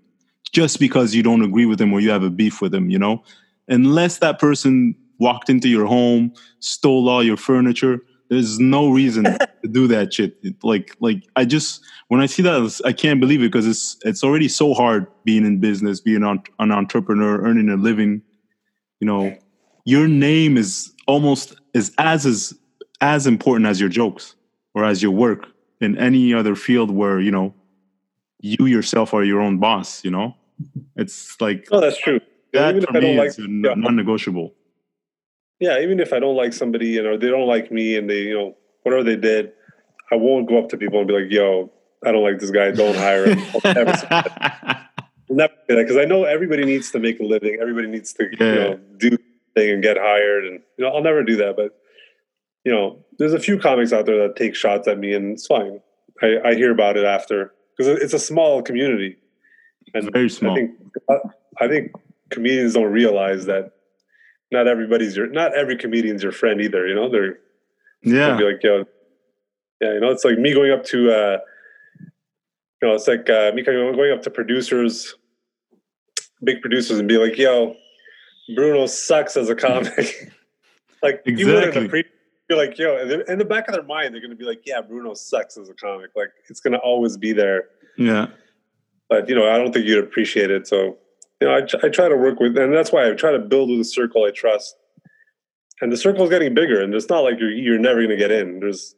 Speaker 1: just because you don't agree with them or you have a beef with them you know? Unless that person walked into your home stole all your furniture there's no reason to do that shit. It, like like i just when i see that i can't believe it because it's it's already so hard being in business being an, an entrepreneur earning a living you know? Your name is almost is as is as important as your jokes or as your work in any other field where you know you yourself are your own boss you know it's like
Speaker 2: oh that's true
Speaker 1: that for me like, is yeah. non-negotiable
Speaker 2: yeah, even if I don't like somebody, you know, they don't like me, and they, you know, whatever they did, I won't go up to people and be like, "Yo, I don't like this guy. Don't hire him." I'll never, say that. I'll never say that because I know everybody needs to make a living. Everybody needs to,
Speaker 1: Yeah.
Speaker 2: you know, do thing and get hired, and you know, I'll never do that. But you know, there's a few comics out there that take shots at me, and it's fine. I, I hear about it after because it's a small community, and
Speaker 1: Very small.
Speaker 2: I think I think comedians don't realize that not everybody's your not every comedian's your friend either. You know, they're
Speaker 1: yeah.
Speaker 2: be like, yo, yeah, you know, it's like me going up to, uh, you know, it's like uh, me going up to producers, big producers, and be like, yo, Bruno sucks as a comic. like you
Speaker 1: Exactly.
Speaker 2: the pre- you're like, yo, and in the back of their mind, they're gonna be like, yeah, Bruno sucks as a comic. Like it's gonna always be there.
Speaker 1: Yeah.
Speaker 2: But you know, I don't think you'd appreciate it. So, you know, I, I try to work with, and that's why I try to build with a circle I trust. And the circle is getting bigger, and it's not like you're you're never going to get in. There's,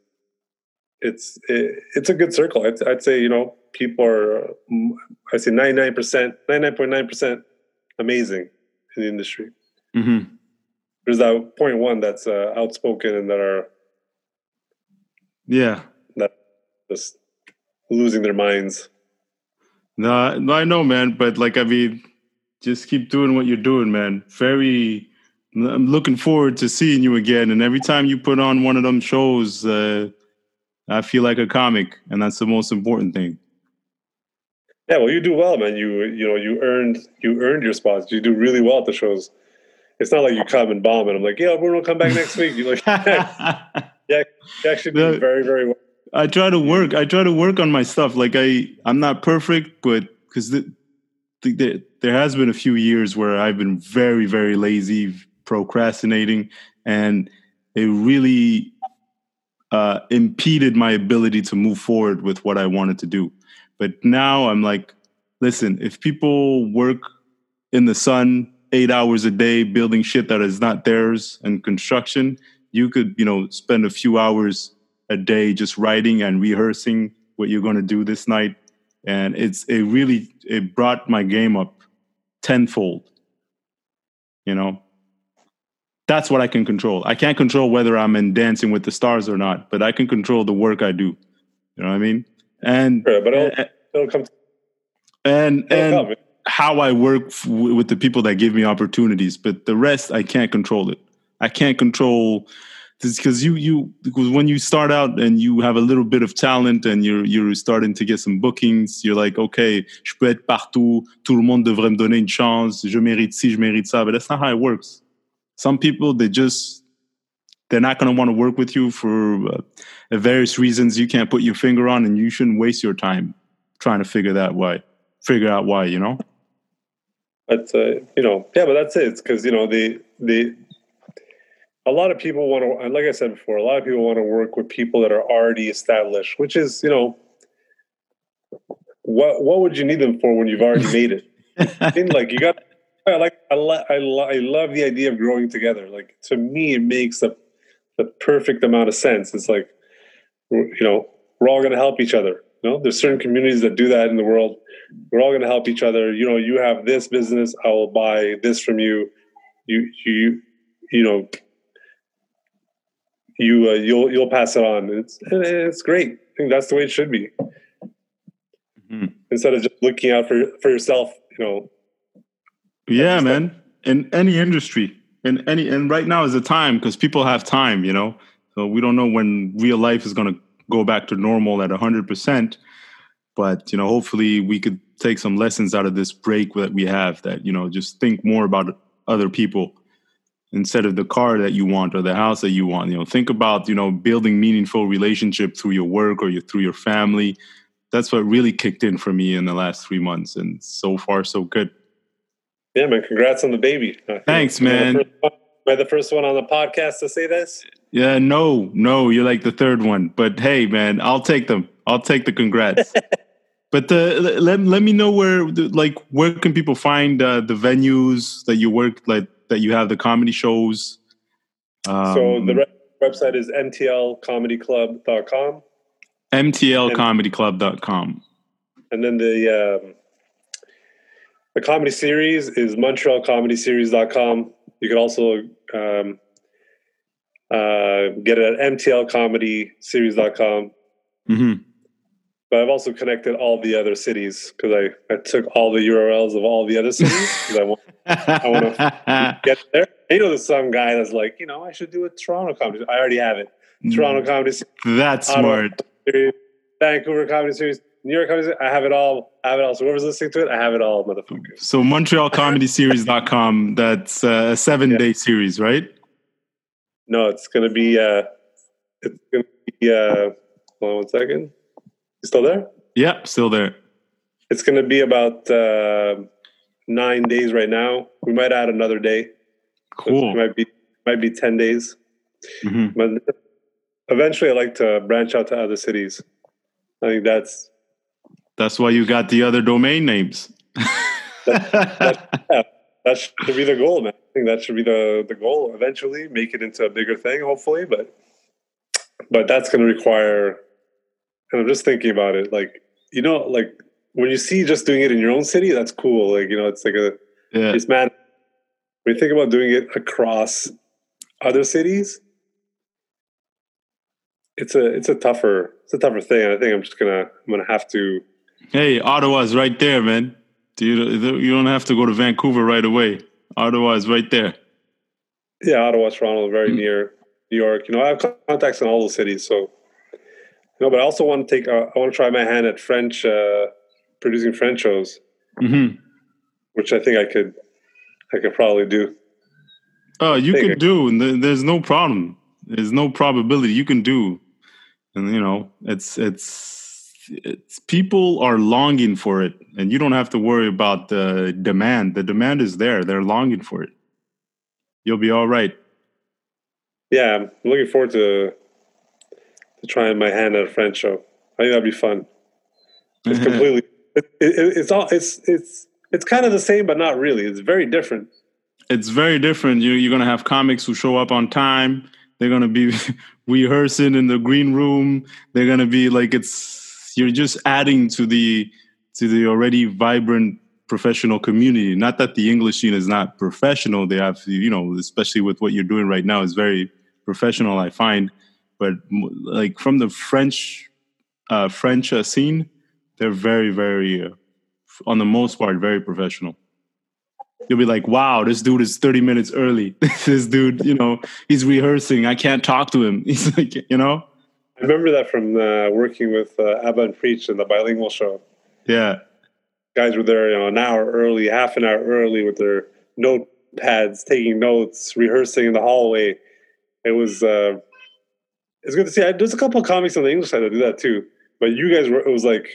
Speaker 2: it's it, it's a good circle. I'd, I'd say you know people are, mm, I say ninety nine percent, ninety nine point nine percent, amazing in the industry.
Speaker 1: hmm
Speaker 2: There's that point one that's uh, outspoken and that are
Speaker 1: Yeah.
Speaker 2: that just losing their minds.
Speaker 1: No, no, I know, man. But like, I mean, just keep doing what you're doing, man. Very. I'm looking forward to seeing you again. And every time you put on one of them shows, uh, I feel like a comic, and that's the most important thing.
Speaker 2: Yeah, well, you do well, man. You you know you earned you earned your spots. You do really well at the shows. It's not like you come and bomb, and I'm like, yeah, Bruno, come back next week. You're like,
Speaker 1: I
Speaker 2: you actually
Speaker 1: No.
Speaker 2: very very well.
Speaker 1: I try to work. I try to work on my stuff. Like I, I'm not perfect, but because the, the, the, there has been a few years where I've been very, very lazy, procrastinating, and it really uh, impeded my ability to move forward with what I wanted to do. But now I'm like, listen, if people work in the sun eight hours a day building shit that is not theirs and construction, you could, you know, spend a few hours a day just writing and rehearsing what you're going to do this night. And it's, it really, it brought my game up tenfold. You know, that's what I can control. I can't control whether I'm in Dancing with the Stars or not, but I can control the work I do. You know what I mean? And
Speaker 2: Sure, but it'll, it'll come. To,
Speaker 1: and
Speaker 2: it'll
Speaker 1: and
Speaker 2: come.
Speaker 1: How I work f- with the people that give me opportunities, but the rest I can't control it. I can't control this because you you because when you start out and you have a little bit of talent and you're you're starting to get some bookings, you're like, okay, je peux être partout, tout le monde devrait me donner une chance, je mérite ci, je mérite ça, but that's not how it works. Some people they just they're not going to want to work with you for uh, various reasons you can't put your finger on, and you shouldn't waste your time trying to figure that why figure out why you know
Speaker 2: But uh, you know, yeah, but that's it. It's because you know the the a lot of people want to, and like I said before, a lot of people want to work with people that are already established, which is you know, what what would you need them for when you've already made it? I mean, like you got. I like I, lo- I, lo- I love the idea of growing together. Like to me, it makes the the perfect amount of sense. It's like you know we're all going to help each other. You know, there's certain communities that do that in the world. We're all going to help each other. You know, you have this business, I will buy this from you. You you you know you uh, you'll you'll pass it on. It's it's great. I think that's the way it should be.
Speaker 1: Mhm.
Speaker 2: Instead of just looking out for for yourself, you know.
Speaker 1: yeah man in any industry in any and right now is the time because people have time you know so we don't know when real life is going to go back to normal at 100% but you know hopefully we could take some lessons out of this break that we have that you know just think more about other people instead of the car that you want or the house that you want you know think about you know building meaningful relationship through your work or your, through your family that's what really kicked in for me in the last three months and so far so good
Speaker 2: Yeah, man. Congrats on the baby. Uh,
Speaker 1: Thanks,
Speaker 2: am I the
Speaker 1: man.
Speaker 2: Am I the first one on the podcast to say this?
Speaker 1: Yeah, no, no, you're like the third one. But hey, man, I'll take them. I'll take the congrats. but uh, let let me know where, like, where can people find uh, the venues that you work, like that you have the comedy shows. Um,
Speaker 2: so the re- website is mtlcomedyclub.com.
Speaker 1: mtlcomedyclub.com.
Speaker 2: And then the um, the comedy series is montrealcomedyseries.com. You can also um, Uh, get it at mtlcomedyseries.com.
Speaker 1: hmm
Speaker 2: But I've also connected all the other cities because I, I took all the URLs of all the other cities because I want I want to get there. You know, there's some guy that's like, you know, I should do a Toronto comedy. I already have it. Toronto comedy series,
Speaker 1: That's
Speaker 2: Ottawa
Speaker 1: smart.
Speaker 2: series, Vancouver comedy series, New York comedy series. I have it all. I have it all. So whoever's listening to it, I have it all, motherfuckers.
Speaker 1: So MontrealComedySeries.com. That's uh, a seven-day series, right?
Speaker 2: No, it's gonna be. uh It's gonna be. uh Hold on one second. Still there?
Speaker 1: Yeah, still there.
Speaker 2: It's gonna be about uh, nine days right now. We might add another day. It
Speaker 1: Cool.
Speaker 2: might be might be ten days.
Speaker 1: hmm
Speaker 2: But eventually, I like to branch out to other cities. I think that's
Speaker 1: That's why you got the other domain names.
Speaker 2: that should be the goal, man. I think that should be the the goal. Eventually, make it into a bigger thing, hopefully. But but that's going to require. And I'm just thinking about it, like you know, like when you see just doing it in your own city, that's cool. Like you know, it's like a
Speaker 1: yeah.
Speaker 2: it's man. When you think about doing it across other cities, it's a it's a tougher it's a tougher thing. I think I'm just gonna I'm gonna have to
Speaker 1: Hey, Ottawa's right there, man. You you don't have to go to Vancouver right away. Ottawa is right there.
Speaker 2: Yeah, Ottawa, Toronto, very
Speaker 1: Mm.
Speaker 2: near New York. You know, I have contacts in all those cities. So, know, but I also want to take. Uh, I want to try my hand at French, uh, producing French shows,
Speaker 1: hmm
Speaker 2: which I think I could, I could probably do.
Speaker 1: Oh, you can do. There's no problem. There's no probability you can do, and you know it's it's it's people are longing for it, and you don't have to worry about the demand. The demand is there. They're longing for it. You'll be all right.
Speaker 2: Yeah, I'm looking forward to trying my hand at a French show. I think that'd be fun. It's completely. It, it, it's all. It's it's it's kind of the same, but not really. It's very different.
Speaker 1: it's very different. You, you're gonna have comics who show up on time. They're gonna be rehearsing in the green room. They're gonna be like it's. You're just adding to the to the already vibrant professional community. Not that the English scene is not professional. They have you know, especially with what you're doing right now, is very professional. I find, but like from the French uh, French uh, scene, they're very very, uh, on the most part, very professional you'll be like, wow, this dude is 30 minutes early. this dude, you know, he's rehearsing. I can't talk to him. He's like, you know?
Speaker 2: I remember that from uh, working with uh, Abba and Preach in the bilingual show.
Speaker 1: Yeah.
Speaker 2: guys were there, you know, an hour early, half an hour early with their notepads, taking notes, rehearsing in the hallway. It was uh, it's good to see. I, there's a couple of comics on the English side that do that too, but you guys were. It was like,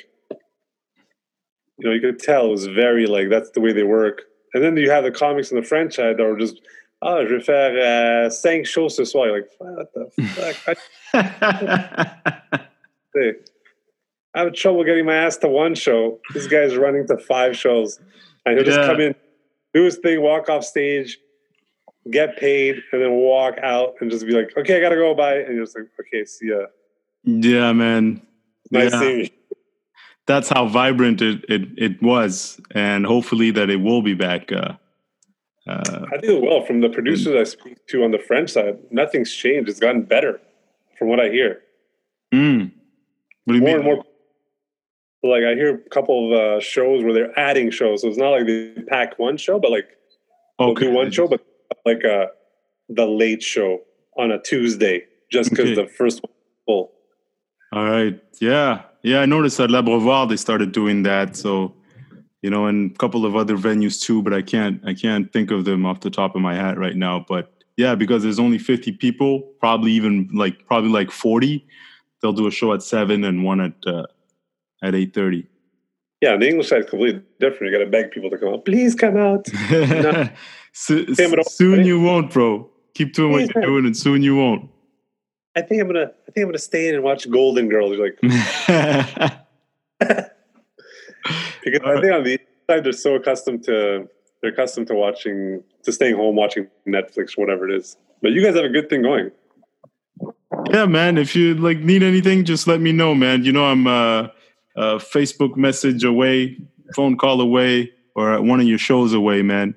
Speaker 2: you know, you could tell it was very like that's the way they work. And then you have the comics on the French side that were just, ah, je vais faire uh, cinq shows ce soir. You're like, what the fuck? I, I have trouble getting my ass to one show. This guy's running to five shows. And he'll just come in, do his thing, walk off stage, get paid, and then walk out and just be like, okay, I gotta go, bye. And you're just like, okay, see ya.
Speaker 1: yeah, man.
Speaker 2: Nice
Speaker 1: Yeah.
Speaker 2: seeing you.
Speaker 1: That's how vibrant it, it, it was. And hopefully that it will be back. Uh, uh,
Speaker 2: I think well from the producers I speak to on the French side, nothing's changed. It's gotten better from what I hear.
Speaker 1: mm. What do you
Speaker 2: More
Speaker 1: mean?
Speaker 2: and more. Like I hear a couple of uh, shows where they're adding shows, so it's not like they pack one show, but like they'll do one show, but like uh, the late show on a Tuesday, just because
Speaker 1: Okay.
Speaker 2: the first one full.
Speaker 1: All right. Yeah. Yeah. I noticed at L'Abreuvoir they started doing that. So, you know, and a couple of other venues too, but I can't I can't think of them off the top of my head right now. But yeah, because there's only 50 people, probably even like probably like 40, they'll do a show at seven and one at uh, at 8:30.
Speaker 2: Yeah, the English side is completely different. You got to beg people to come out. Please come out.
Speaker 1: So- soon you won't, bro. Keep doing what you're doing, and soon you won't.
Speaker 2: I think I'm gonna. I think I'm gonna stay in and watch Golden Girls. Like because I think on the side they're so accustomed to they're accustomed to watching to staying home watching Netflix whatever it is. But you guys have a good thing going.
Speaker 1: Yeah, man. If you like need anything, just let me know, man. You know I'm uh, a Facebook message away, phone call away, or at one of your shows away, man.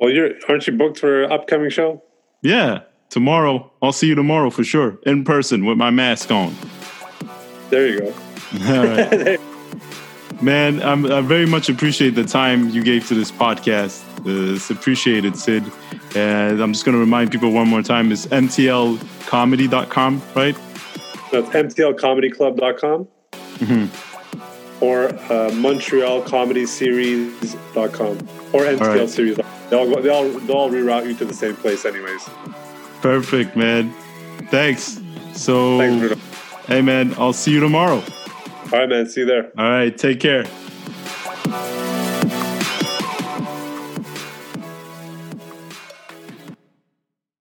Speaker 2: Well, you're aren't you booked for an upcoming show?
Speaker 1: Yeah, tomorrow. I'll see you tomorrow for sure, in person with my mask on.
Speaker 2: There you go.
Speaker 1: All right. Man, I'm, I very much appreciate the time you gave to this podcast. Uh, it's appreciated, Sid. And I'm just going to remind people one more time it's mtlcomedy.com, right?
Speaker 2: That's mtlcomedyclub.com
Speaker 1: Mhm.
Speaker 2: or uh, montrealcomedyseries.com or MTL
Speaker 1: All right.
Speaker 2: series. They all, go, they, all, they all reroute you to the same place, anyways.
Speaker 1: Perfect, man. Thanks. So,
Speaker 2: Thanks, Bruno.
Speaker 1: hey, man, I'll see you tomorrow.
Speaker 2: All right, man. See you there.
Speaker 1: All right, take care.